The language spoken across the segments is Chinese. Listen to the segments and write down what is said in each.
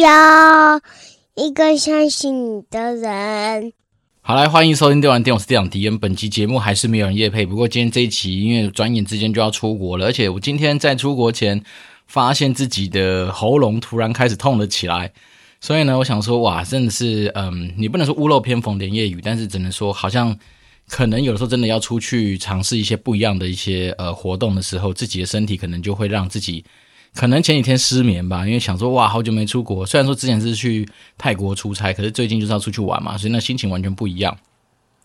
要一个相信你的人。好，来欢迎收听电玩店，我是店长迪恩。本期节目还是没有人夜配，不过今天这一期因为转眼之间就要出国了，而且我今天在出国前发现自己的喉咙突然开始痛了起来，所以呢，我想说，哇，真的是，嗯，你不能说屋漏偏逢连夜雨，但是只能说好像。可能有的时候真的要出去尝试一些不一样的一些呃活动的时候，自己的身体可能就会让自己可能前几天失眠吧，因为想说哇，好久没出国，虽然说之前是去泰国出差，可是最近就是要出去玩嘛，所以那心情完全不一样，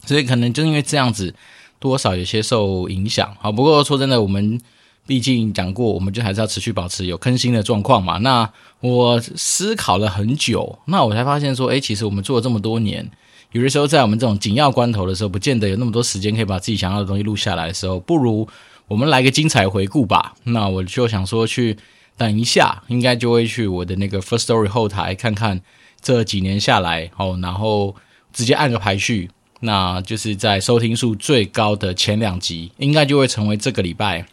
所以可能就因为这样子多少有些受影响。好，不过说真的，我们毕竟讲过，我们就还是要持续保持有更新的状况嘛。那我思考了很久，那我才发现说，诶，其实我们做了这么多年。有的时候，在我们这种紧要关头的时候，不见得有那么多时间可以把自己想要的东西录下来的时候，不如我们来个精彩回顾吧。那我就想说，去等一下，应该就会去我的那个 First Story 后台看看这几年下来，哦，然后直接按个排序，那就是在收听数最高的前两集，应该就会成为这个礼拜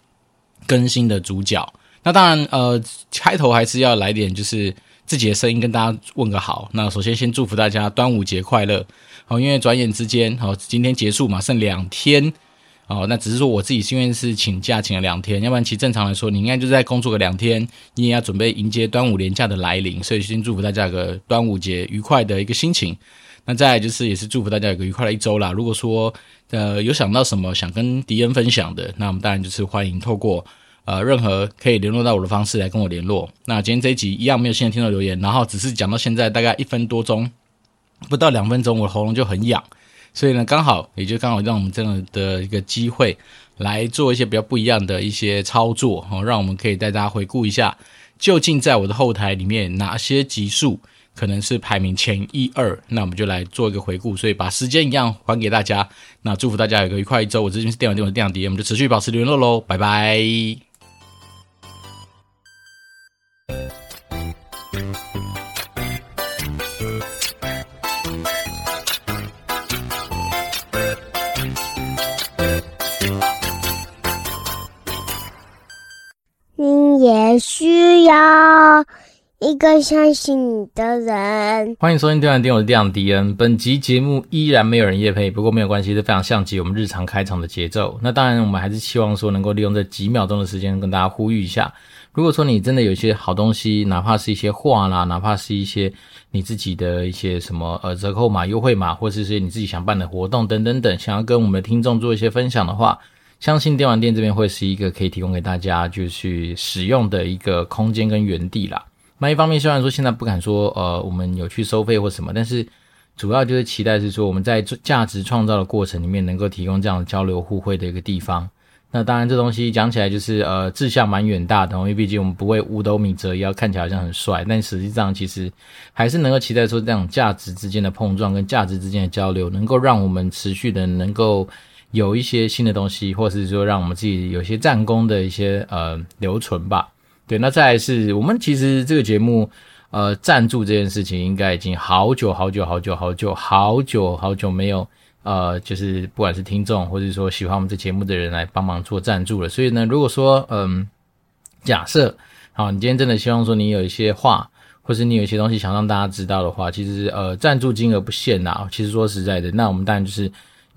更新的主角。那当然，呃，开头还是要来点就是自己的声音跟大家问个好。那首先先祝福大家端午节快乐。好，因为转眼之间，好，今天结束嘛，剩两天，哦，那只是说我自己是因为是请假请了两天，要不然其实正常来说，你应该就在工作个两天，你也要准备迎接端午连假的来临，所以先祝福大家有个端午节愉快的一个心情。那再就是也是祝福大家有个愉快的一周啦。如果说呃有想到什么想跟迪恩分享的，那我们当然就是欢迎透过呃任何可以联络到我的方式来跟我联络。那今天这一集一样没有新的听众留言，然后只是讲到现在大概一分多钟。不到两分钟，我的喉咙就很痒，所以呢，刚好也就刚好让我们这样的一个机会来做一些比较不一样的一些操作哦，让我们可以带大家回顾一下，究竟在我的后台里面哪些集数可能是排名前一二，那我们就来做一个回顾，所以把时间一样还给大家，那祝福大家有个愉快一周。我这边是电玩店的店长迪，我们就持续保持联络喽，拜拜。也需要一个相信你的人。欢迎收听电玩店，我是店长迪恩。本集节目依然没有人夜配，不过没有关系，是非常像极我们日常开场的节奏。那当然，我们还是希望说能够利用这几秒钟的时间跟大家呼吁一下。如果说你真的有一些好东西，哪怕是一些话啦，哪怕是一些你自己的一些什么呃折扣码、优惠码，或者是些你自己想办的活动等等等，想要跟我们的听众做一些分享的话。相信电玩店这边会是一个可以提供给大家就去使用的一个空间跟园地啦。那一方面虽然说现在不敢说呃我们有去收费或什么，但是主要就是期待是说我们在价值创造的过程里面能够提供这样交流互惠的一个地方。那当然这东西讲起来就是呃志向蛮远大的，因为毕竟我们不为五斗米折腰，看起来好像很帅，但实际上其实还是能够期待说这种价值之间的碰撞跟价值之间的交流，能够让我们持续的能够。有一些新的东西，或者是说让我们自己有些战功的一些呃留存吧。对，那再来是我们其实这个节目呃赞助这件事情，应该已经好久好久好久好久好久好久没有呃，就是不管是听众或者说喜欢我们这节目的人来帮忙做赞助了。所以呢，如果说嗯，假设好，你今天真的希望说你有一些话，或是你有一些东西想让大家知道的话，其实呃赞助金额不限呐。其实说实在的，那我们当然就是。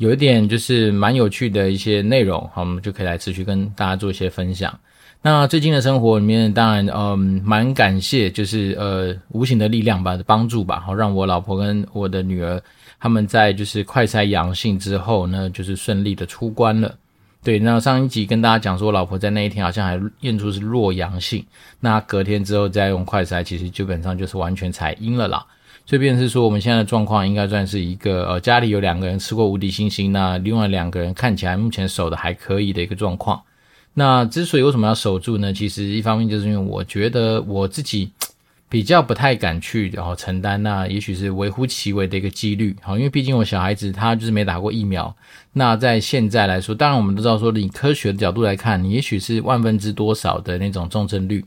有一点就是蛮有趣的一些内容，好，我们就可以来持续跟大家做一些分享。那最近的生活里面，当然，嗯，蛮感谢，就是呃，无形的力量吧，帮助吧，好，让我老婆跟我的女儿他们在就是快筛阳性之后呢，就是顺利的出关了。对，那上一集跟大家讲说，我老婆在那一天好像还验出是弱阳性，那隔天之后再用快筛，其实基本上就是完全采阴了啦。所以，便是说，我们现在的状况应该算是一个呃，家里有两个人吃过无敌星星，那另外两个人看起来目前守的还可以的一个状况。那之所以为什么要守住呢？其实一方面就是因为我觉得我自己比较不太敢去然后承担，那也许是微乎其微的一个几率。好，因为毕竟我小孩子他就是没打过疫苗。那在现在来说，当然我们都知道说，以科学的角度来看，你也许是万分之多少的那种重症率，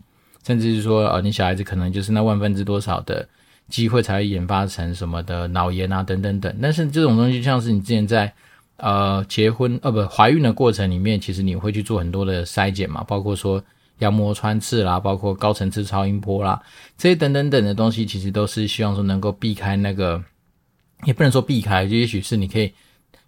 甚至是说呃，你小孩子可能就是那万分之多少的。机会才会研发成什么的脑炎啊等等等，但是这种东西像是你之前在呃结婚呃不怀孕的过程里面，其实你会去做很多的筛检嘛，包括说羊膜穿刺啦，包括高层次超音波啦，这些等等等的东西，其实都是希望说能够避开那个，也不能说避开，就也许是你可以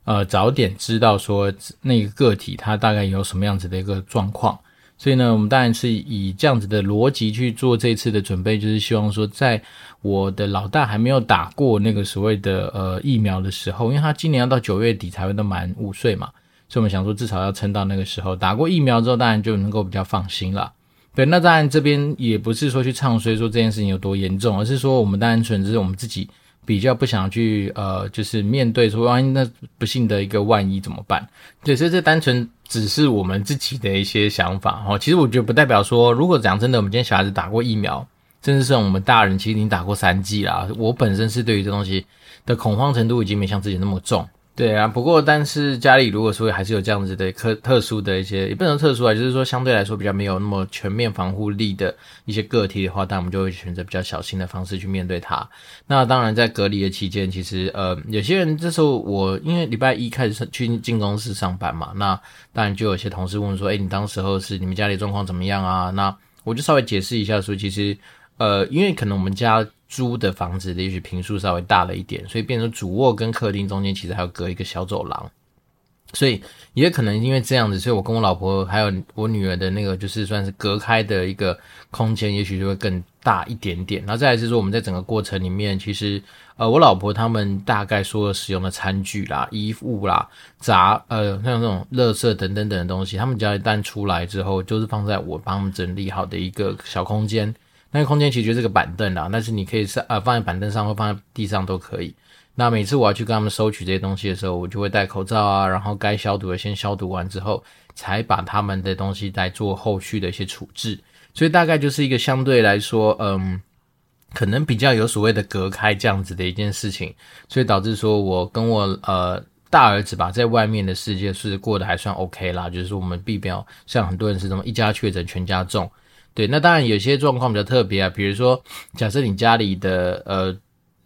呃早点知道说那个个体它大概有什么样子的一个状况。所以呢，我们当然是以这样子的逻辑去做这次的准备，就是希望说，在我的老大还没有打过那个所谓的呃疫苗的时候，因为他今年要到九月底才会都满五岁嘛，所以我们想说至少要撑到那个时候，打过疫苗之后，当然就能够比较放心了。对，那当然这边也不是说去唱衰说这件事情有多严重，而是说我们单纯只是我们自己。比较不想去呃，就是面对说万一那不幸的一个万一怎么办？对，所以这单纯只是我们自己的一些想法哦。其实我觉得不代表说，如果讲真的，我们今天小孩子打过疫苗，甚至是我们大人其实已经打过三剂啦。我本身是对于这东西的恐慌程度已经没像之前那么重。对啊，不过但是家里如果说还是有这样子的特特殊的一些，也不能特殊啊，就是说相对来说比较没有那么全面防护力的一些个体的话，但我们就会选择比较小心的方式去面对它。那当然在隔离的期间，其实呃有些人这时候我因为礼拜一开始去进公司上班嘛，那当然就有些同事问说，诶，你当时候是你们家里状况怎么样啊？那我就稍微解释一下说，其实呃因为可能我们家。租的房子也许平数稍微大了一点，所以变成主卧跟客厅中间其实还有隔一个小走廊，所以也可能因为这样子，所以我跟我老婆还有我女儿的那个就是算是隔开的一个空间，也许就会更大一点点。然后再来是说我们在整个过程里面，其实呃我老婆他们大概所有使用的餐具啦、衣物啦、杂呃像这种垃圾等等等的东西，他们只要一旦出来之后，就是放在我帮他们整理好的一个小空间。那个空间其实就是个板凳啦，但是你可以上呃放在板凳上或放在地上都可以。那每次我要去跟他们收取这些东西的时候，我就会戴口罩啊，然后该消毒的先消毒完之后，才把他们的东西来做后续的一些处置。所以大概就是一个相对来说，嗯，可能比较有所谓的隔开这样子的一件事情，所以导致说我跟我呃大儿子吧，在外面的世界是过得还算 OK 啦，就是我们避免像很多人是什么一家确诊全家中。对，那当然有些状况比较特别啊，比如说，假设你家里的呃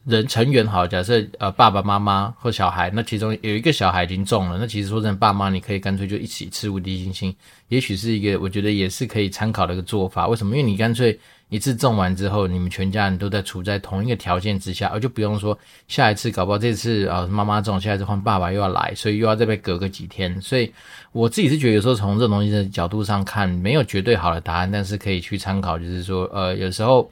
人成员好，假设呃爸爸妈妈或小孩，那其中有一个小孩已经中了，那其实说真的，爸妈你可以干脆就一起吃无敌星星，也许是一个我觉得也是可以参考的一个做法。为什么？因为你干脆。一次种完之后，你们全家人都在处在同一个条件之下，而就不用说下一次搞不好这次啊妈妈种，下一次换爸爸又要来，所以又要再被隔个几天。所以我自己是觉得有时候从这东西的角度上看，没有绝对好的答案，但是可以去参考，就是说呃有时候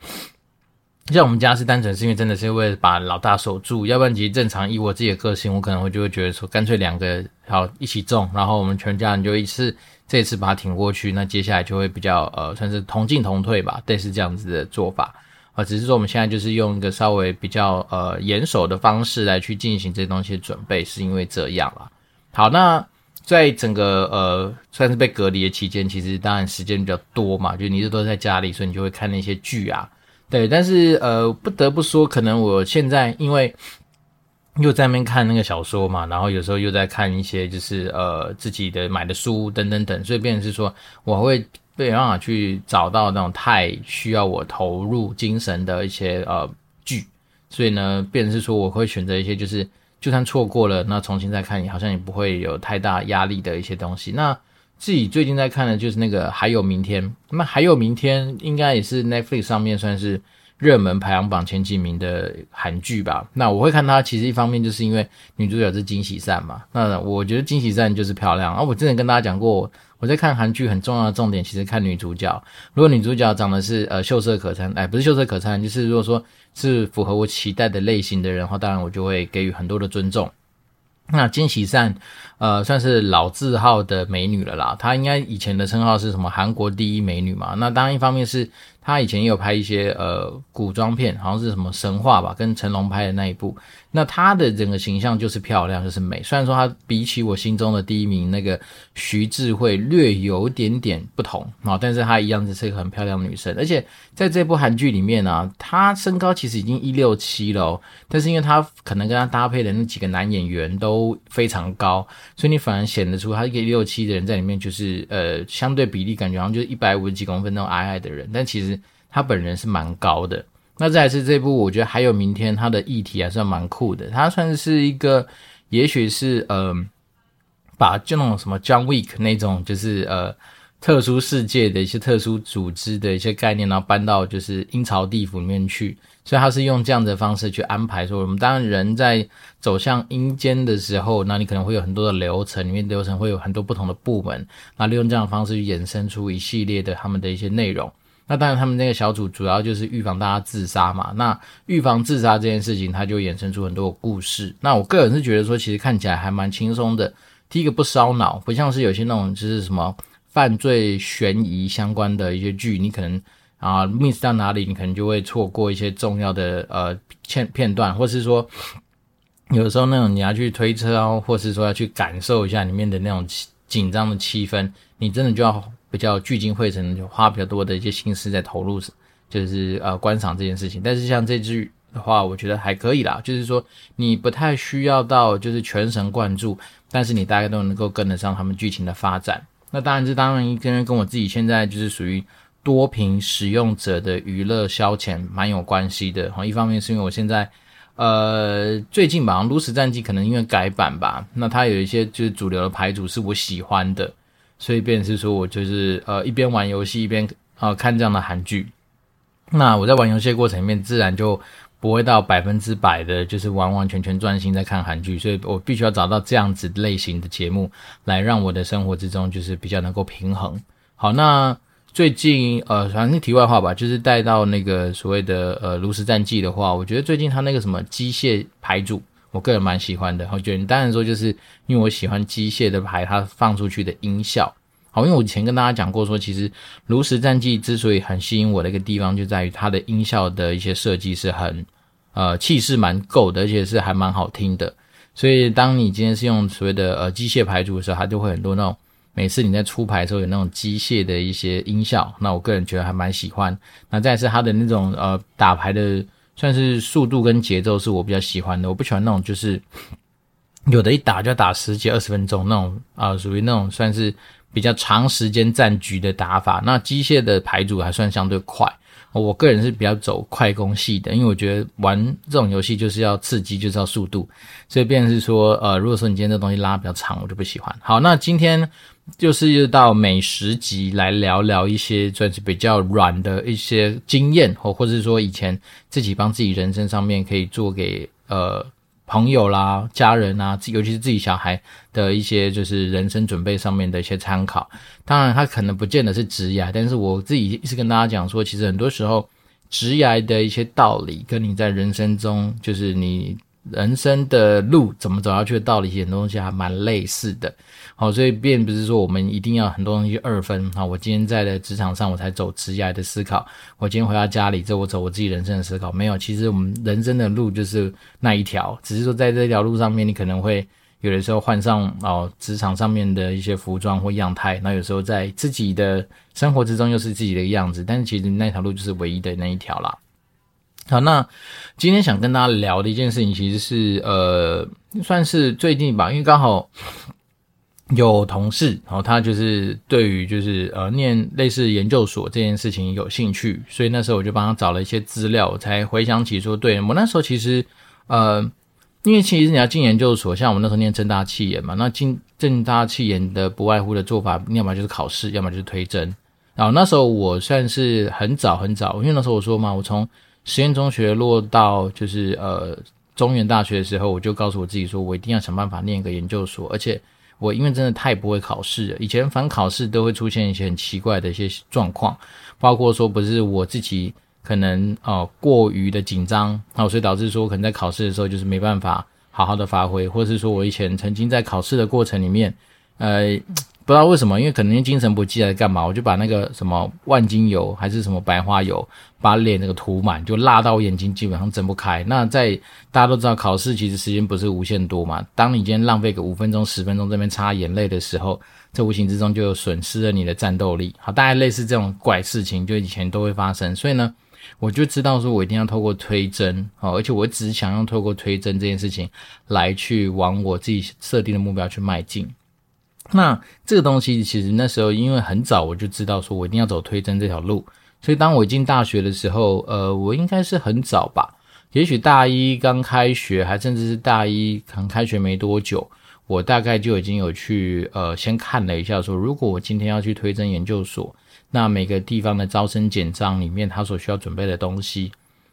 像我们家是单纯是因为真的是为了把老大守住，要不然其实正常以我自己的个性，我可能会就会觉得说干脆两个好一起种，然后我们全家人就一次。这次把它挺过去，那接下来就会比较呃，算是同进同退吧，类似这样子的做法啊、只是说我们现在就是用一个稍微比较呃严守的方式来去进行这些东西的准备，是因为这样啦。好，那在整个呃算是被隔离的期间，其实当然时间比较多嘛，就你这都在家里，所以你就会看那些剧啊，对。但是呃不得不说，可能我现在因为。又在那边看那个小说嘛，然后有时候又在看一些就是呃自己的买的书等等等，所以变成是说我会没办法去找到那种太需要我投入精神的一些呃剧，所以呢，变成是说我会选择一些就是就算错过了，那重新再看，好像也不会有太大压力的一些东西。那自己最近在看的就是那个还有明天，那还有明天应该也是 Netflix 上面算是。热门排行榜前几名的韩剧吧，那我会看它，其实一方面就是因为女主角是金喜善嘛，那我觉得金喜善就是漂亮。啊，我之前跟大家讲过，我在看韩剧很重要的重点，其实看女主角。如果女主角长得是呃秀色可餐，哎，不是秀色可餐，就是如果说是符合我期待的类型的人的话，当然我就会给予很多的尊重。那金喜善，呃，算是老字号的美女了啦。她应该以前的称号是什么？韩国第一美女嘛。那当然，一方面是他以前也有拍一些呃古装片，好像是什么神话吧，跟成龙拍的那一部。那她的整个形象就是漂亮，就是美。虽然说她比起我心中的第一名那个徐智慧略有点点不同啊，但是她一样是一个很漂亮的女生。而且在这部韩剧里面呢、啊，她身高其实已经一六七了，但是因为她可能跟她搭配的那几个男演员都非常高，所以你反而显得出她一个一六七的人在里面就是呃相对比例感觉好像就是一百五十几公分那种矮矮的人，但其实她本人是蛮高的。那再来是这部，我觉得还有明天，它的议题还算蛮酷的。它算是一个，也许是呃，把就那种什么 John Wick 那种，就是呃，特殊世界的一些特殊组织的一些概念，然后搬到就是阴曹地府里面去，所以它是用这样的方式去安排说，我们当然人在走向阴间的时候，那你可能会有很多的流程，里面流程会有很多不同的部门，那利用这样的方式去衍生出一系列的他们的一些内容。那当然，他们那个小组主要就是预防大家自杀嘛。那预防自杀这件事情，它就衍生出很多故事。那我个人是觉得说，其实看起来还蛮轻松的。第一个不烧脑，不像是有些那种就是什么。犯罪悬疑相关的一些剧，你可能啊 miss 到哪里，你可能就会错过一些重要的呃片片段，或是说有时候那种你要去推车啊，或是说要去感受一下里面的那种紧张的气氛，你真的就要比较聚精会神，就花比较多的一些心思在投入，就是呃观赏这件事情。但是像这剧的话，我觉得还可以啦，就是说你不太需要到就是全神贯注，但是你大概都能够跟得上他们剧情的发展。那当然，这当然跟跟我自己现在就是属于多屏使用者的娱乐消遣蛮有关系的。哈，一方面是因为我现在，呃，最近吧，炉石战记可能因为改版吧，那它有一些就是主流的牌组是我喜欢的，所以便是说我就是呃一边玩游戏一边啊、呃、看这样的韩剧。那我在玩游戏的过程里面，自然就。不会到百分之百的，就是完完全全专心在看韩剧，所以我必须要找到这样子类型的节目，来让我的生活之中就是比较能够平衡。好，那最近呃，反正题外话吧，就是带到那个所谓的呃炉石战记的话，我觉得最近他那个什么机械牌组，我个人蛮喜欢的。我觉得你当然说就是因为我喜欢机械的牌，它放出去的音效。好，因为我以前跟大家讲过说，其实炉石战记之所以很吸引我的一个地方，就在于它的音效的一些设计是很，呃，气势蛮够的，而且是还蛮好听的。所以当你今天是用所谓的呃机械牌组的时候，它就会很多那种每次你在出牌的时候有那种机械的一些音效，那我个人觉得还蛮喜欢。那再是它的那种呃打牌的算是速度跟节奏是我比较喜欢的，我不喜欢那种就是有的一打就要打十几二十分钟那种啊，属于那种算是。比较长时间战局的打法，那机械的牌组还算相对快。我个人是比较走快攻系的，因为我觉得玩这种游戏就是要刺激，就是要速度，所以变成是说，呃，如果说你今天这东西拉比较长，我就不喜欢。好，那今天就是又到美食集来聊聊一些算是比较软的一些经验，或或者是说以前自己帮自己人生上面可以做给呃。朋友啦、家人啊，尤其是自己小孩的一些，就是人生准备上面的一些参考。当然，他可能不见得是职涯，但是我自己一直跟大家讲说，其实很多时候职涯的一些道理，跟你在人生中，就是你。人生的路怎么走下去的道理，很多东西还蛮类似的。好，所以并不是说我们一定要很多东西二分。好，我今天在的职场上，我才走职业的思考；我今天回到家里，这我走我自己人生的思考。没有，其实我们人生的路就是那一条，只是说在这条路上面，你可能会有的时候换上哦职场上面的一些服装或样态，那有时候在自己的生活之中又是自己的样子，但是其实那条路就是唯一的那一条啦。好，那今天想跟大家聊的一件事情，其实是呃，算是最近吧，因为刚好有同事，然后他就是对于就是呃念类似研究所这件事情有兴趣，所以那时候我就帮他找了一些资料，我才回想起说，对，我那时候其实呃，因为其实你要进研究所，像我们那时候念正大企研嘛，那进正大企研的不外乎的做法，要么就是考试，要么就是推甄。然后那时候我算是很早很早，因为那时候我说嘛，我从实验中学落到就是呃中原大学的时候，我就告诉我自己说，我一定要想办法念一个研究所。而且我因为真的太不会考试了，以前凡考试都会出现一些很奇怪的一些状况，包括说不是我自己可能哦、过于的紧张，然后所以导致说可能在考试的时候就是没办法好好的发挥，或者是说我以前曾经在考试的过程里面，呃。不知道为什么，因为可能精神不济还是干嘛，我就把那个什么万金油还是什么白花油，把脸那个涂满，就辣到我眼睛基本上睁不开。那在大家都知道考试其实时间不是无限多嘛，当你今天浪费个五分钟、十分钟这边擦眼泪的时候，这无形之中就损失了你的战斗力。好，大概类似这种怪事情，就以前都会发生。所以呢，我就知道说我一定要透过推针，好，而且我只想用透过推针这件事情来去往我自己设定的目标去迈进。那这个东西其实那时候因为很早我就知道说我一定要走推甄这条路，所以当我进大学的时候，呃，我应该是很早吧，也许大一刚开学，还甚至是大一刚开学没多久，我大概就已经有去呃先看了一下说，如果我今天要去推甄研究所，那每个地方的招生简章里面他所需要准备的东西，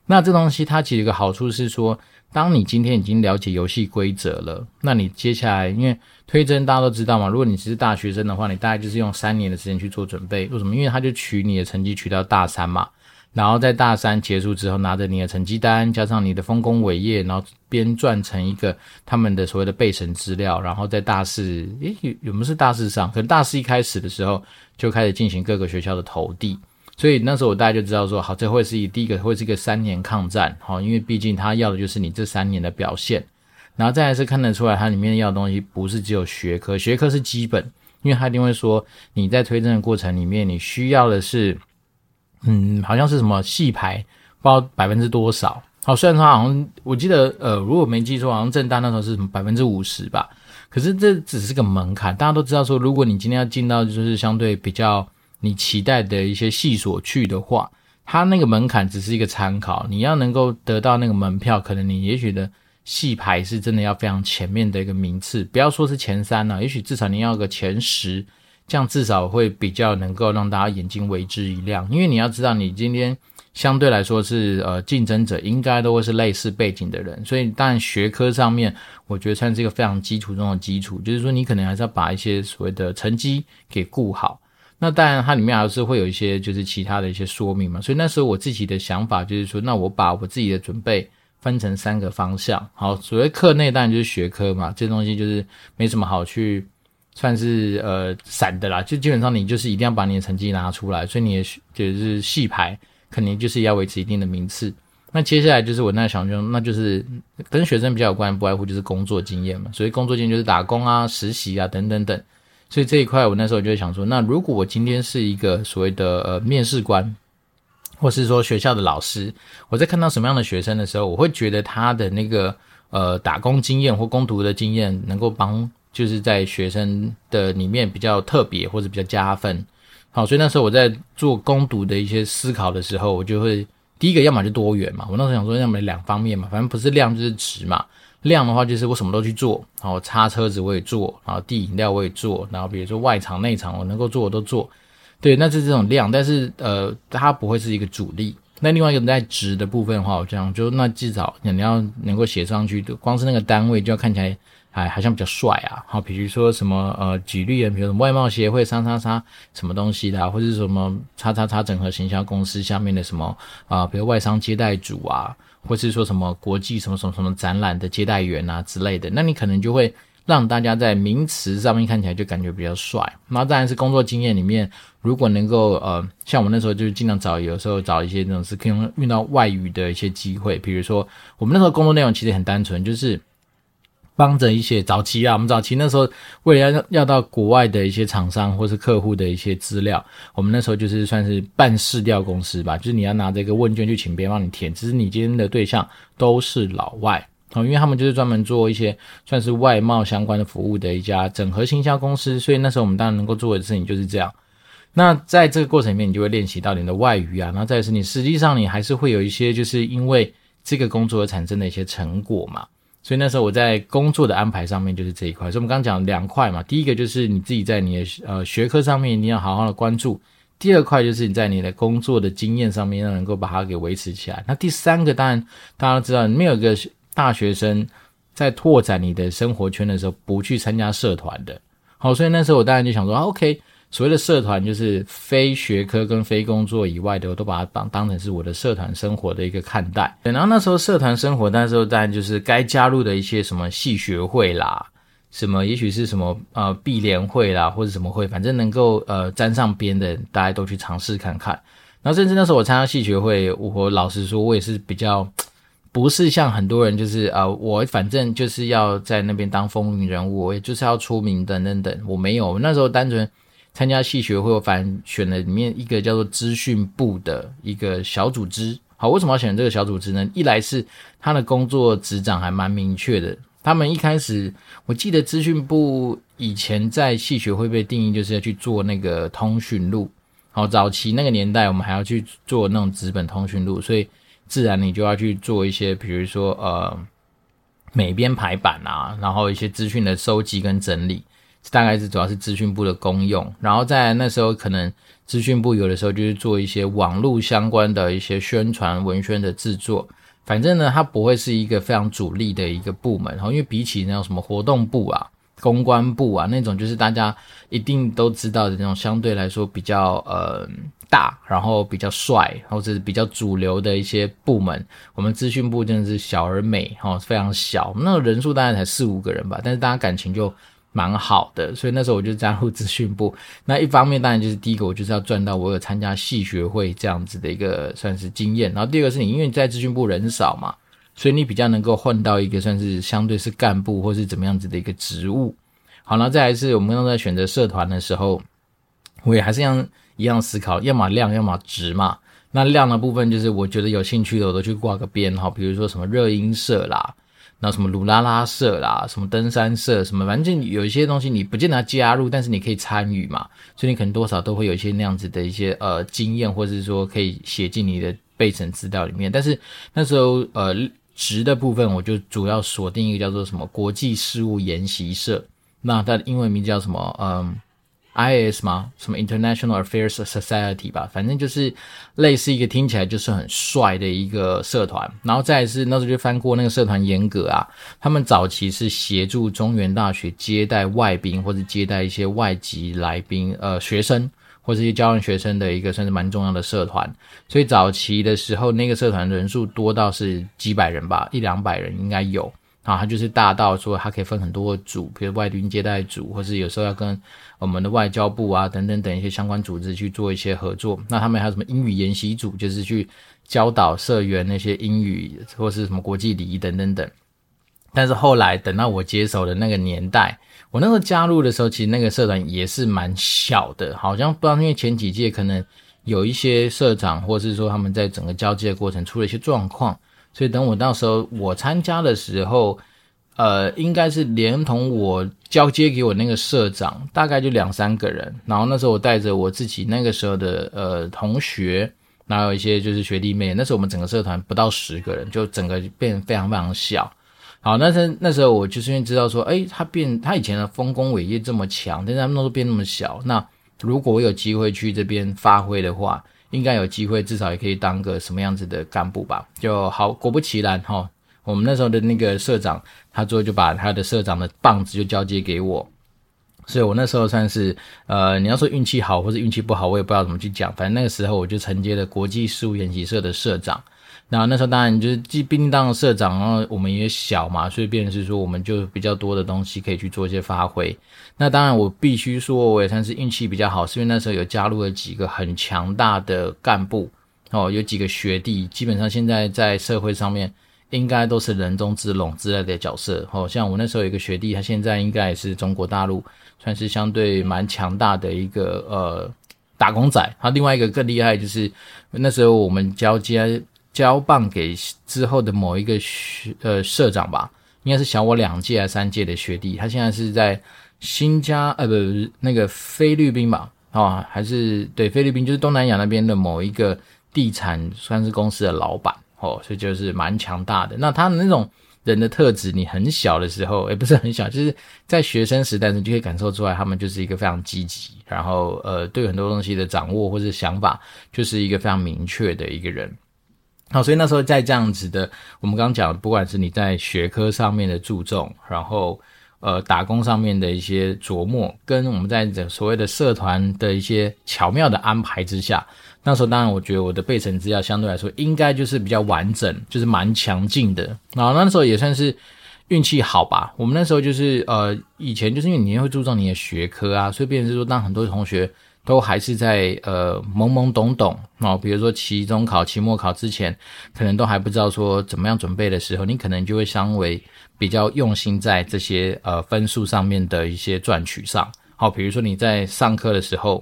那这东西它其实有个好处是说，当你今天已经了解游戏规则了，那你接下来因为推甄大家都知道嘛，如果你是大学生的话，你大概就是用三年的时间去做准备。为什么？因为他就取你的成绩取到大三嘛。然后在大三结束之后，拿着你的成绩单，加上你的丰功伟业，然后编撰成一个他们的所谓的备审资料，然后在大四，诶，有有没有是大四上？可能大四一开始的时候就开始进行各个学校的投递，所以那时候我大概就知道说，好，这会是一第一个会是一个三年抗战，好，因为毕竟他要的就是你这三年的表现，然后再来是看得出来，它里面要的东西不是只有学科，学科是基本，因为他一定会说你在推证的过程里面，你需要的是。嗯，好像是什么系排，不知道百分之多少。好，虽然说好像我记得，呃，如果没记错，好像正大那时候是百分之五十吧。可是这只是个门槛，大家都知道说，如果你今天要进到就是相对比较你期待的一些系所去的话，它那个门槛只是一个参考。你要能够得到那个门票，可能你也许的戏排是真的要非常前面的一个名次，不要说是前三了，也许至少你要个前十。这样至少会比较能够让大家眼睛为之一亮，因为你要知道，你今天相对来说是呃竞争者，应该都会是类似背景的人，所以当然学科上面，我觉得算是一个非常基础中的基础，就是说你可能还是要把一些所谓的成绩给顾好。那当然它里面还是会有一些就是其他的一些说明嘛，所以那时候我自己的想法就是说，那我把我自己的准备分成三个方向。好，所谓课内当然就是学科嘛，这东西就是没什么好去。算是呃散的啦，就基本上你就是一定要把你的成绩拿出来，所以你的就是系排肯定就是要维持一定的名次。那接下来就是我那想说，那就是跟学生比较有关，不外乎就是工作经验嘛。所以工作经验就是打工啊、实习啊等等等。所以这一块我那时候就想说，那如果我今天是一个所谓的呃面试官，或是说学校的老师，我在看到什么样的学生的时候，我会觉得他的那个呃打工经验或攻读的经验能够帮。就是在学生的里面比较特别或者比较加分，好，所以那时候我在做攻读的一些思考的时候，我就会第一个要么就多元嘛，我那时候想说要么两方面嘛，反正不是量就是值嘛。量的话就是我什么都去做，然后擦车子我也做，然后递饮料我也做，然后比如说外场内场我能够做我都做，对，那是这种量，但是呃它不会是一个主力。那另外一个在值的部分的话，我这样就那至少你要能够写上去，光是那个单位就要看起来。哎，好像比较帅啊！好，比如说什么呃，举例啊，比如说外贸协会叉叉叉什么东西的，或者什么叉叉叉整合行销公司下面的什么啊，比如外商接待组啊，或是说什么国际什么什么什么展览的接待员啊之类的，那你可能就会让大家在名词上面看起来就感觉比较帅。那当然是工作经验里面，如果能够呃，像我那时候就是尽量找，有时候找一些那种是可以用用到外语的一些机会，比如说我们那时候工作内容其实很单纯，就是。帮着一些早期啊，我们早期那时候为了要要到国外的一些厂商或是客户的一些资料，我们那时候就是算是办市调公司吧，就是你要拿这个问卷去请别人帮你填，只是你今天的对象都是老外哦，因为他们就是专门做一些算是外贸相关的服务的一家整合行销公司，所以那时候我们当然能够做的事情就是这样。那在这个过程里面，你就会练习到你的外语啊，然后再是你实际上你还是会有一些就是因为这个工作而产生的一些成果嘛。所以那时候我在工作的安排上面就是这一块，所以我们刚刚讲两块嘛，第一个就是你自己在你的呃学科上面一定要好好的关注，第二块就是你在你的工作的经验上面要能够把它给维持起来。那第三个当然大家都知道，没有一个大学生在拓展你的生活圈的时候不去参加社团的。好，所以那时候我当然就想说，OK。所谓的社团就是非学科跟非工作以外的，我都把它当当成是我的社团生活的一个看待。然后那时候社团生活，那时候当然就是该加入的一些什么系学会啦，什么也许是什么呃毕联会啦，或者什么会，反正能够呃沾上边的，大家都去尝试看看。然后甚至那时候我参加系学会，我老实说，我也是比较不是像很多人就是、呃，我反正就是要在那边当风云人物，我也就是要出名等等等，我没有，那时候单纯。参加戏学会，我反正选了里面一个叫做资讯部的一个小组织。好，为什么要选这个小组织呢？一来是他的工作职掌还蛮明确的。他们一开始，我记得资讯部以前在戏学会被定义就是要去做那个通讯录。好，早期那个年代，我们还要去做那种纸本通讯录，所以自然你就要去做一些，比如说呃。美编排版啊，然后一些资讯的收集跟整理，大概是主要是资讯部的功用。然后在那时候，可能资讯部有的时候就是做一些网络相关的一些宣传文宣的制作。反正呢，它不会是一个非常主力的一个部门。然后，因为比起那种什么活动部啊、公关部啊那种，就是大家一定都知道的那种，相对来说比较呃。大，然后比较帅，或者是比较主流的一些部门，我们资讯部真的是小而美，哈，非常小，那人数大概才四五个人吧，但是大家感情就蛮好的，所以那时候我就加入资讯部。那一方面当然就是第一个，我就是要赚到我有参加系学会这样子的一个算是经验，然后第二个是你因为在资讯部人少嘛，所以你比较能够混到一个算是相对是干部或是怎么样子的一个职务。好，那再来是我们刚才选择社团的时候，我也还是样。一样思考，要么量，要么值嘛。那量的部分就是我觉得有兴趣的，我都去挂个边哈。比如说什么热音社啦，那什么鲁拉拉社啦，什么登山社，什么反正有一些东西你不见得加入，但是你可以参与嘛。所以你可能多少都会有一些那样子的一些呃经验，或者是说可以写进你的备审资料里面。但是那时候呃质的部分，我就主要锁定一个叫做什么国际事务研习社，那它的英文名叫什么？嗯。I.S 吗？什么 International Affairs Society 吧，反正就是类似一个听起来就是很帅的一个社团。然后再来是那时候就翻过那个社团严格啊，他们早期是协助中原大学接待外宾或者接待一些外籍来宾，呃，学生或者一些交换学生的一个算是蛮重要的社团。所以早期的时候，那个社团人数多到是几百人吧，一两百人应该有。啊，它就是大到说它可以分很多组，比如外宾接待组，或是有时候要跟我们的外交部啊等等等一些相关组织去做一些合作。那他们还有什么英语研习组，就是去教导社员那些英语或是什么国际礼仪等等等。但是后来等到我接手的那个年代，我那时候加入的时候，其实那个社团也是蛮小的，好像不知道因为前几届可能有一些社长，或是说他们在整个交接的过程出了一些状况。所以等我到时候我参加的时候，呃，应该是连同我交接给我那个社长，大概就两三个人。然后那时候我带着我自己那个时候的呃同学，然后有一些就是学弟妹。那时候我们整个社团不到十个人，就整个变非常非常小。好，那时那时候我就是因为知道说，诶，他变他以前的丰功伟业这么强，但是他们都变那么小。那如果我有机会去这边发挥的话，应该有机会，至少也可以当个什么样子的干部吧？就好，果不其然哈，我们那时候的那个社长，他最后就把他的社长的棒子就交接给我，所以我那时候算是呃，你要说运气好或者运气不好，我也不知道怎么去讲。反正那个时候我就承接了国际事务研习社的社长。那那时候当然就是既毕竟当社长，然后我们也小嘛，所以变成是说我们就比较多的东西可以去做一些发挥。那当然我必须说，我也算是运气比较好，是因为那时候有加入了几个很强大的干部哦，有几个学弟，基本上现在在社会上面应该都是人中之龙之类的角色哦。像我那时候有一个学弟，他现在应该也是中国大陆算是相对蛮强大的一个呃打工仔。他另外一个更厉害就是那时候我们交接。交棒给之后的某一个学呃社长吧，应该是小我两届还是三届的学弟，他现在是在新加呃不那个菲律宾吧，哦还是对菲律宾就是东南亚那边的某一个地产算是公司的老板哦，所以就是蛮强大的。那他们那种人的特质，你很小的时候也不是很小，就是在学生时代你就可以感受出来，他们就是一个非常积极，然后呃对很多东西的掌握或者想法就是一个非常明确的一个人。好，所以那时候在这样子的，我们刚刚讲，不管是你在学科上面的注重，然后呃打工上面的一些琢磨，跟我们在所谓的社团的一些巧妙的安排之下，那时候当然我觉得我的备审资料相对来说应该就是比较完整，就是蛮强劲的。然后那时候也算是运气好吧。我们那时候就是呃以前就是因为你会注重你的学科啊，所以变成是说当很多同学。都还是在呃懵懵懂懂哦，比如说期中考、期末考之前，可能都还不知道说怎么样准备的时候，你可能就会相为比较用心在这些呃分数上面的一些赚取上。好，比如说你在上课的时候。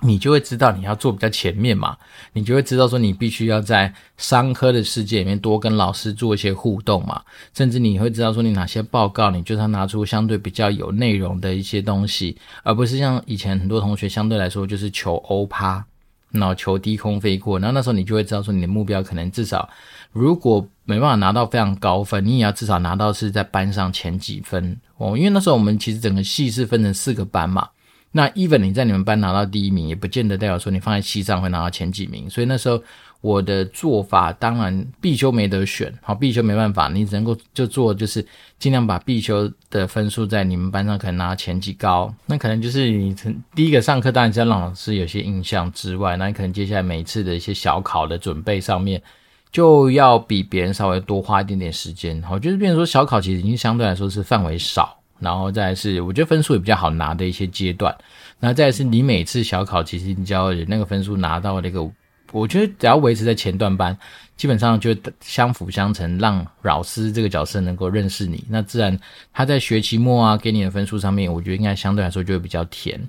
你就会知道你要坐比较前面嘛，你就会知道说你必须要在商科的世界里面多跟老师做一些互动嘛，甚至你会知道说你哪些报告，你就是要拿出相对比较有内容的一些东西，而不是像以前很多同学相对来说就是求欧趴，然后求低空飞过，然后那时候你就会知道说你的目标可能至少，如果没办法拿到非常高分，你也要至少拿到是在班上前几分哦。因为那时候我们其实整个系是分成四个班嘛，那 even 你在你们班拿到第一名，也不见得代表说你放在系上会拿到前几名。所以那时候我的做法，当然必修没得选，好，必修没办法，你只能够就做就是尽量把必修的分数在你们班上可能拿前几高。那可能就是你从第一个上课当然是让老师有些印象之外，那你可能接下来每一次的一些小考的准备上面。就要比别人稍微多花一点点时间，好，就是变成说小考其实已经相对来说是范围少，然后再是我觉得分数也比较好拿的一些阶段，那再是你每次小考其实你只要那个分数拿到那个，我觉得只要维持在前段班，基本上就相辅相成，让老师这个角色能够认识你，那自然他在学期末啊给你的分数上面，我觉得应该相对来说就会比较甜。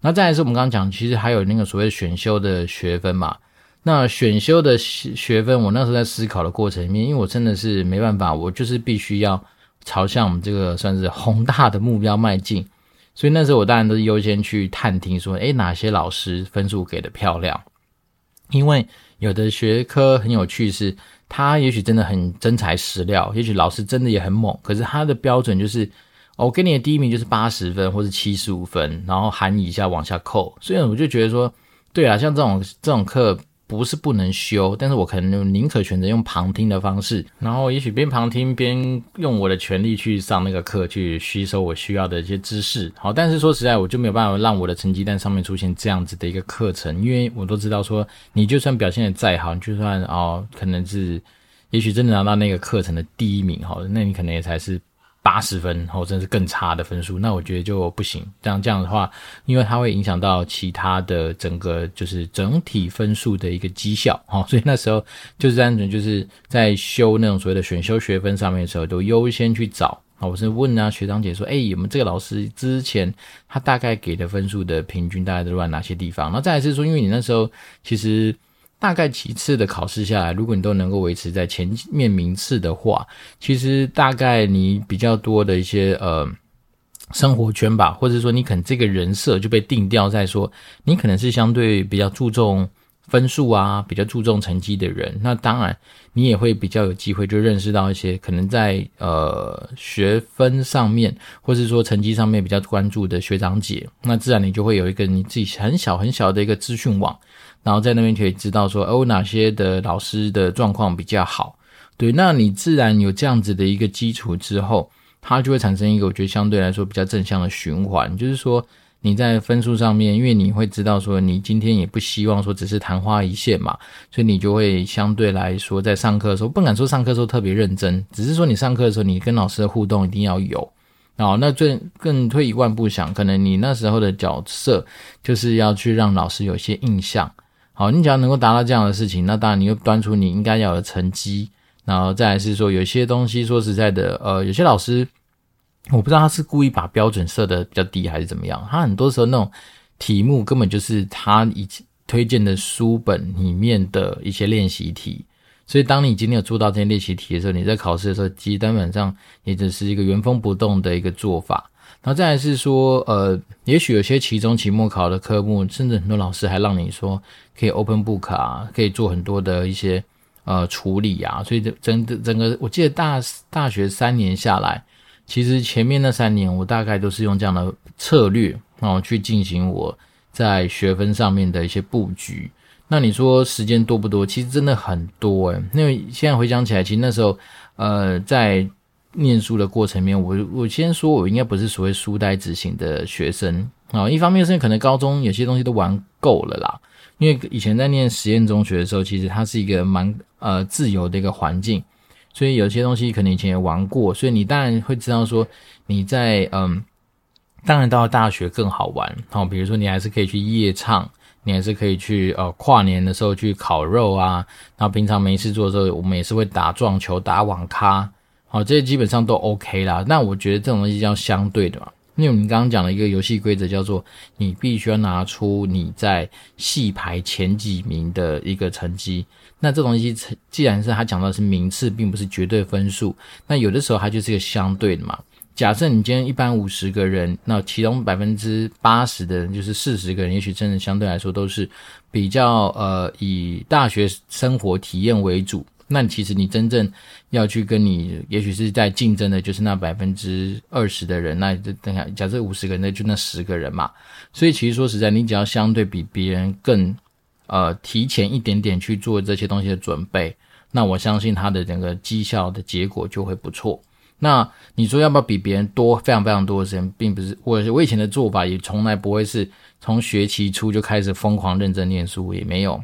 那再来是我们刚刚讲，其实还有那个所谓选修的学分嘛。那选修的学分，我那时候在思考的过程里面，因为我真的是没办法，我就是必须要朝向我们这个算是宏大的目标迈进，所以那时候我当然都是优先去探听说，诶，哪些老师分数给的漂亮？因为有的学科很有趣是，他也许真的很真材实料，也许老师真的也很猛，可是他的标准就是，我给你的第一名就是八十分或是七十五分，然后含以下往下扣，所以我就觉得说，对啊，像这种这种课。不是不能修，但是我可能宁可选择用旁听的方式，然后也许边旁听边用我的权利去上那个课，去吸收我需要的一些知识。好，但是说实在，我就没有办法让我的成绩单上面出现这样子的一个课程，因为我都知道说，你就算表现的再好，你就算哦，可能是，也许真的拿到那个课程的第一名，好，那你可能也才是。八十分，或者是更差的分数，那我觉得就不行。这样这样的话，因为它会影响到其他的整个就是整体分数的一个绩效，哈。所以那时候就是单纯就是在修那种所谓的选修学分上面的时候，都优先去找啊。我是问啊学长姐说，哎，我们这个老师之前他大概给的分数的平均大概都在哪些地方？然后再来是说，因为你那时候其实。大概几次的考试下来，如果你都能够维持在前面名次的话，其实大概你比较多的一些呃生活圈吧，或者说你可能这个人设就被定掉在说，你可能是相对比较注重分数啊，比较注重成绩的人。那当然，你也会比较有机会就认识到一些可能在呃学分上面，或是说成绩上面比较关注的学长姐。那自然你就会有一个你自己很小很小的一个资讯网。然后在那边可以知道说，哦，哪些的老师的状况比较好，对，那你自然有这样子的一个基础之后，它就会产生一个我觉得相对来说比较正向的循环，就是说你在分数上面，因为你会知道说你今天也不希望说只是昙花一现嘛，所以你就会相对来说在上课的时候，不敢说上课的时候特别认真，只是说你上课的时候你跟老师的互动一定要有。哦，那最更退一万步想，可能你那时候的角色就是要去让老师有些印象。好，你只要能够达到这样的事情，那当然你又端出你应该要的成绩，然后再来是说有些东西，说实在的，呃，有些老师，我不知道他是故意把标准设的比较低还是怎么样，他很多时候那种题目根本就是他以推荐的书本里面的一些练习题，所以当你今天有做到这些练习题的时候，你在考试的时候，基本上也只是一个原封不动的一个做法。然后再来是说，呃，也许有些期中、期末考的科目，甚至很多老师还让你说可以 open book 啊，可以做很多的一些呃处理啊。所以整整整个，我记得大大学三年下来，其实前面那三年我大概都是用这样的策略然后去进行我在学分上面的一些布局。那你说时间多不多？其实真的很多诶，因为现在回想起来，其实那时候呃在。念书的过程里面，我我先说，我应该不是所谓书呆子型的学生啊。一方面是因为可能高中有些东西都玩够了啦，因为以前在念实验中学的时候，其实它是一个蛮呃自由的一个环境，所以有些东西可能以前也玩过，所以你当然会知道说你在嗯，当然到了大学更好玩。好，比如说你还是可以去夜唱，你还是可以去呃跨年的时候去烤肉啊。然后平常没事做的时候，我们也是会打撞球、打网咖。好，这些基本上都 OK 啦。那我觉得这种东西叫相对的嘛，因为我们刚刚讲了一个游戏规则叫做，你必须要拿出你在系排前几名的一个成绩。那这东西，既然是他讲到是名次，并不是绝对分数，那有的时候它就是一个相对的嘛。假设你今天一般五十个人，那其中百分之八十的人，就是四十个人，也许真的相对来说都是比较呃以大学生活体验为主。那其实你真正要去跟你，也许是在竞争的，就是那百分之二十的人。那等下，假设五十个人，那就那十个人嘛。所以其实说实在，你只要相对比别人更呃提前一点点去做这些东西的准备，那我相信他的整个绩效的结果就会不错。那你说要不要比别人多非常非常多的时间，并不是我我以前的做法也从来不会是从学期初就开始疯狂认真念书，也没有。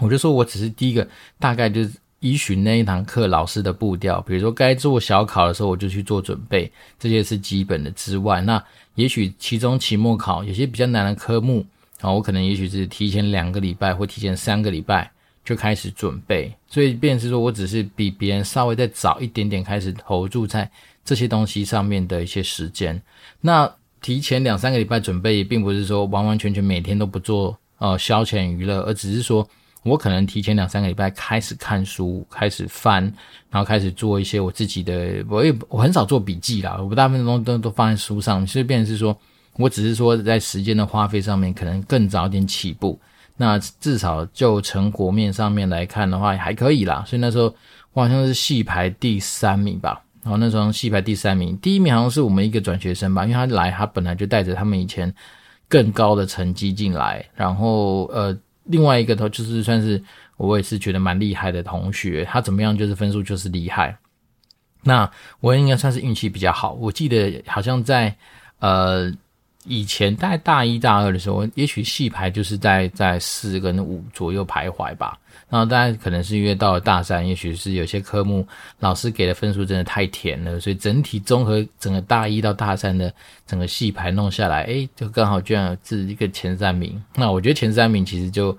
我就说我只是第一个大概就是依循那一堂课老师的步调，比如说该做小考的时候我就去做准备，这些是基本的之外，那也许期中期末考有些比较难的科目啊，我可能也许是提前两个礼拜或提前三个礼拜。就开始准备，所以便是说我只是比别人稍微再早一点点开始投注在这些东西上面的一些时间。那提前两三个礼拜准备，并不是说完完全全每天都不做呃消遣娱乐，而只是说我可能提前两三个礼拜开始看书，开始翻，然后开始做一些我自己的。我也我很少做笔记啦，我大部分都都都放在书上，所以变成是说我只是说在时间的花费上面可能更早点起步。那至少就成果面上面来看的话，还可以啦。所以那时候我好像是系排第三名吧。然后那时候系排第三名，第一名好像是我们一个转学生吧，因为他来，他本来就带着他们以前更高的成绩进来。然后呃，另外一个头就是算是我也是觉得蛮厉害的同学，他怎么样就是分数就是厉害。那我应该算是运气比较好。我记得好像在呃。以前在大一大二的时候，也许戏排就是在在四跟五左右徘徊吧。然后大家可能是因为到了大三，也许是有些科目老师给的分数真的太甜了，所以整体综合整个大一到大三的整个系排弄下来，诶，就刚好居然是一个前三名。那我觉得前三名其实就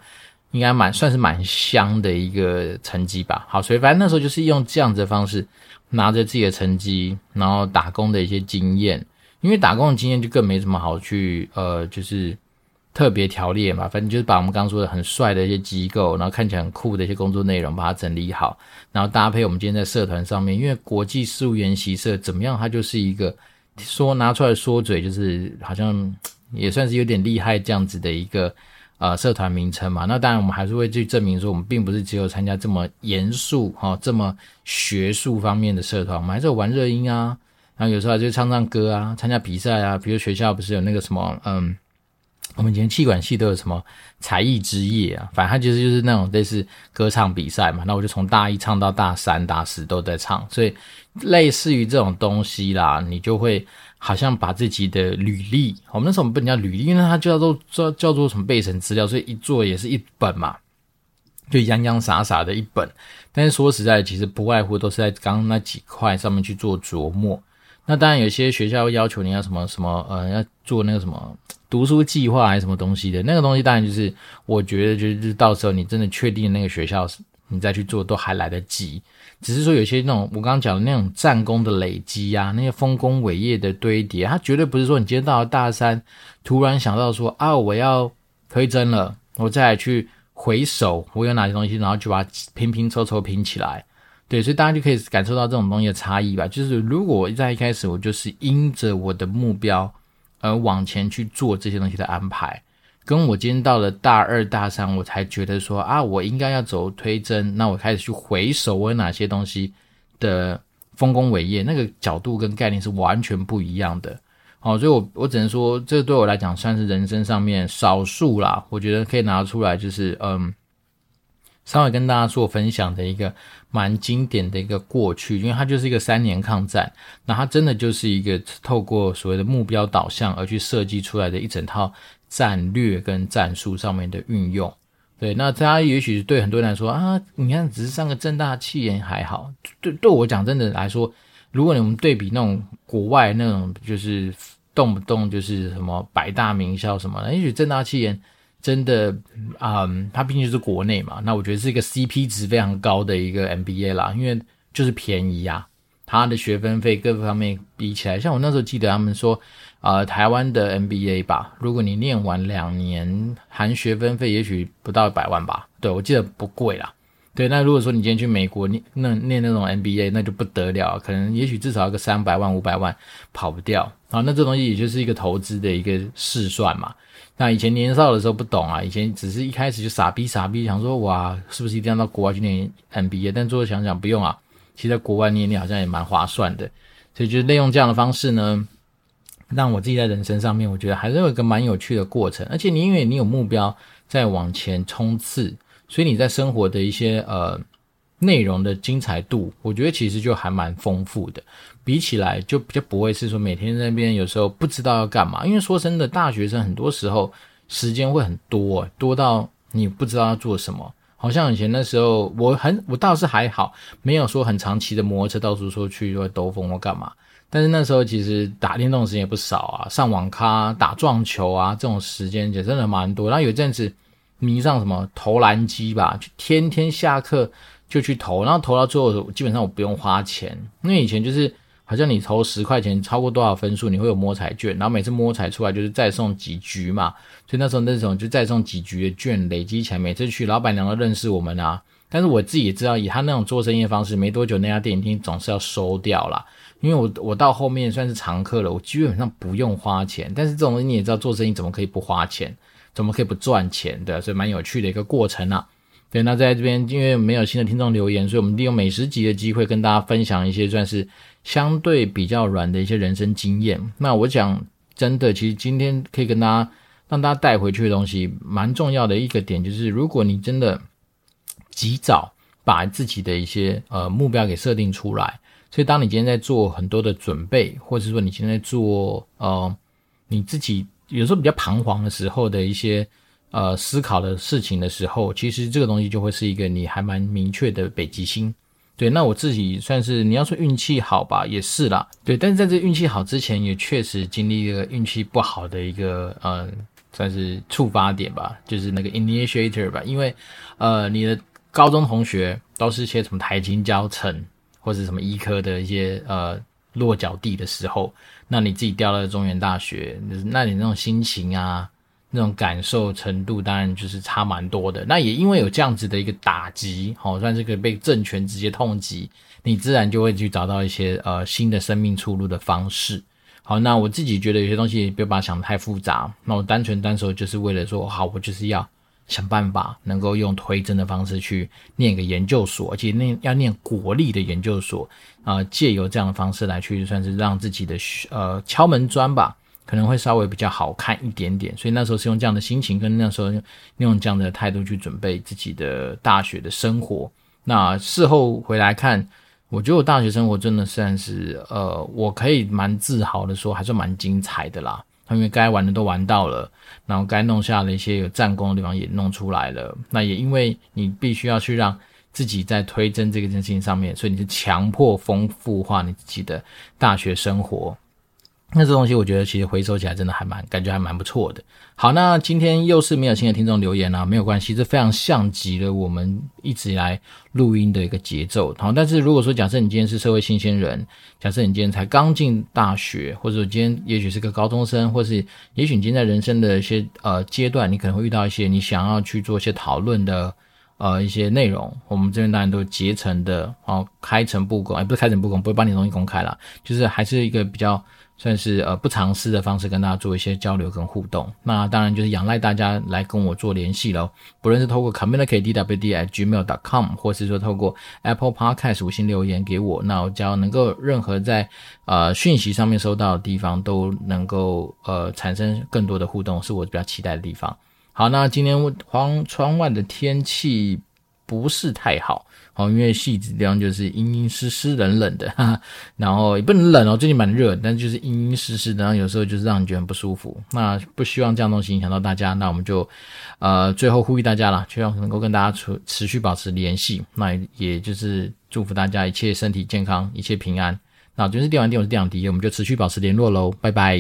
应该蛮算是蛮香的一个成绩吧。好，所以反正那时候就是用这样子的方式，拿着自己的成绩，然后打工的一些经验。因为打工的经验就更没什么好去呃，就是特别条列嘛，反正就是把我们刚刚说的很帅的一些机构，然后看起来很酷的一些工作内容，把它整理好，然后搭配我们今天在社团上面，因为国际事务研习社怎么样，它就是一个说拿出来说嘴，就是好像也算是有点厉害这样子的一个呃社团名称嘛。那当然我们还是会去证明说，我们并不是只有参加这么严肃哈这么学术方面的社团，我们还是有玩热音啊。然后有时候就唱唱歌啊，参加比赛啊，比如学校不是有那个什么，嗯，我们以前气管系都有什么才艺之夜啊，反正它其实就是那种类似歌唱比赛嘛。那我就从大一唱到大三、大四都在唱，所以类似于这种东西啦，你就会好像把自己的履历，我们那时候我们不能叫履历，因为它叫做叫叫做什么备审资料，所以一做也是一本嘛，就洋洋洒洒的一本。但是说实在，其实不外乎都是在刚刚那几块上面去做琢磨。那当然，有些学校要求你要什么什么，呃，要做那个什么读书计划还是什么东西的，那个东西当然就是，我觉得就是到时候你真的确定那个学校，你再去做都还来得及。只是说有些那种我刚刚讲的那种战功的累积啊，那些丰功伟业的堆叠，它绝对不是说你今天到了大三，突然想到说啊，我要推甄了，我再来去回首我有哪些东西，然后就把它拼拼凑凑拼起来。对，所以大家就可以感受到这种东西的差异吧。就是如果在一开始我就是因着我的目标而往前去做这些东西的安排，跟我今天到了大二大三，我才觉得说啊，我应该要走推甄，那我开始去回首我有哪些东西的丰功伟业，那个角度跟概念是完全不一样的。好，所以我我只能说，这对我来讲算是人生上面少数啦，我觉得可以拿出来，就是嗯。稍微跟大家做分享的一个蛮经典的一个过去，因为它就是一个三年抗战，那它真的就是一个透过所谓的目标导向而去设计出来的一整套战略跟战术上面的运用。对，那大家也许对很多人来说啊，你看只是上个正大气研还好，对对我讲真的来说，如果你们对比那种国外那种就是动不动就是什么百大名校什么的，也许正大气研。真的，嗯，它毕竟是国内嘛，那我觉得是一个 CP 值非常高的一个 MBA 啦，因为就是便宜啊，它的学分费各方面比起来，像我那时候记得他们说，呃，台湾的 MBA 吧，如果你念完两年，含学分费也许不到一百万吧，对，我记得不贵啦，对，那如果说你今天去美国念那念那种 MBA，那就不得了，可能也许至少要个三百万五百万跑不掉啊。那这东西也就是一个投资的一个试算嘛。那以前年少的时候不懂啊，以前只是一开始就傻逼傻逼想说哇，是不是一定要到国外去念 MBA？但最后想想不用啊，其实在国外念念好像也蛮划算的。所以就是利用这样的方式呢，让我自己在人生上面，我觉得还是有一个蛮有趣的过程。而且你因为你有目标在往前冲刺。所以你在生活的一些呃内容的精彩度，我觉得其实就还蛮丰富的。比起来就比较不会是说每天在那边有时候不知道要干嘛，因为说真的，大学生很多时候时间会很多，多到你不知道要做什么。好像以前那时候我很我倒是还好，没有说很长期的摩托车到处说去会兜风或干嘛。但是那时候其实打电动时间也不少啊，上网咖、打撞球啊这种时间也真的蛮多。然后有阵子。迷上什么投篮机吧，就天天下课就去投，然后投到最后基本上我不用花钱，因为以前就是好像你投十块钱超过多少分数你会有摸彩券，然后每次摸彩出来就是再送几局嘛，所以那时候那种就再送几局的券累积起来，每次去老板娘都认识我们啊。但是我自己也知道，以他那种做生意的方式，没多久那家电影厅总是要收掉啦。因为我我到后面算是常客了，我基本上不用花钱，但是这种东西你也知道，做生意怎么可以不花钱？怎么可以不赚钱？对，所以蛮有趣的一个过程啊。对，那在这边因为没有新的听众留言，所以我们利用美食集的机会跟大家分享一些算是相对比较软的一些人生经验。那我讲真的，其实今天可以跟大家让大家带回去的东西，蛮重要的一个点就是，如果你真的及早把自己的一些呃目标给设定出来，所以当你今天在做很多的准备，或者说你今天在做呃你自己。有时候比较彷徨的时候的一些呃思考的事情的时候，其实这个东西就会是一个你还蛮明确的北极星。对，那我自己算是你要说运气好吧，也是啦。对，但是在这运气好之前，也确实经历了运气不好的一个呃算是触发点吧，就是那个 initiator 吧。因为呃你的高中同学都是些什么台清交成或者什么医科的一些呃落脚地的时候。那你自己掉到中原大学，那你那种心情啊，那种感受程度，当然就是差蛮多的。那也因为有这样子的一个打击，好，算是个被政权直接痛击，你自然就会去找到一些呃新的生命出路的方式。好，那我自己觉得有些东西不要把它想得太复杂，那我单纯单纯就是为了说，好，我就是要。想办法能够用推甄的方式去念个研究所，而且念要念国立的研究所啊，借由这样的方式来去算是让自己的呃敲门砖吧，可能会稍微比较好看一点点。所以那时候是用这样的心情跟那时候用这样的态度去准备自己的大学的生活。那事后回来看，我觉得我大学生活真的算是呃，我可以蛮自豪的说，还算蛮精彩的啦。因为该玩的都玩到了。然后该弄下的一些有战功的地方也弄出来了。那也因为你必须要去让自己在推甄这个事情上面，所以你是强迫丰富化你自己的大学生活。那这东西我觉得其实回收起来真的还蛮感觉还蛮不错的。好，那今天又是没有新的听众留言啊，没有关系，这非常像极了我们一直以来录音的一个节奏。好，但是如果说假设你今天是社会新鲜人，假设你今天才刚进大学，或者说今天也许是个高中生，或是也许你今天在人生的一些呃阶段，你可能会遇到一些你想要去做一些讨论的呃一些内容，我们这边当然都竭诚的哦开诚布公，哎不是开诚布公，不会把你东西公开了，就是还是一个比较。算是呃不尝试的方式跟大家做一些交流跟互动，那当然就是仰赖大家来跟我做联系喽。不论是透过 communicatedwd@gmail.com，或是说透过 Apple Podcast 五星留言给我，那我只要能够任何在呃讯息上面收到的地方都能够呃产生更多的互动，是我比较期待的地方。好，那今天窗窗外的天气不是太好。哦，因为戏子地方就是阴阴湿湿冷冷的，哈哈，然后也不能冷哦，最近蛮热，但就是阴阴湿湿的，然后有时候就是让你觉得很不舒服。那不希望这样东西影响到大家，那我们就呃最后呼吁大家啦，希望能够跟大家持持续保持联系。那也就是祝福大家一切身体健康，一切平安。那我就是电玩店，我是电玩迪，我们就持续保持联络喽，拜拜。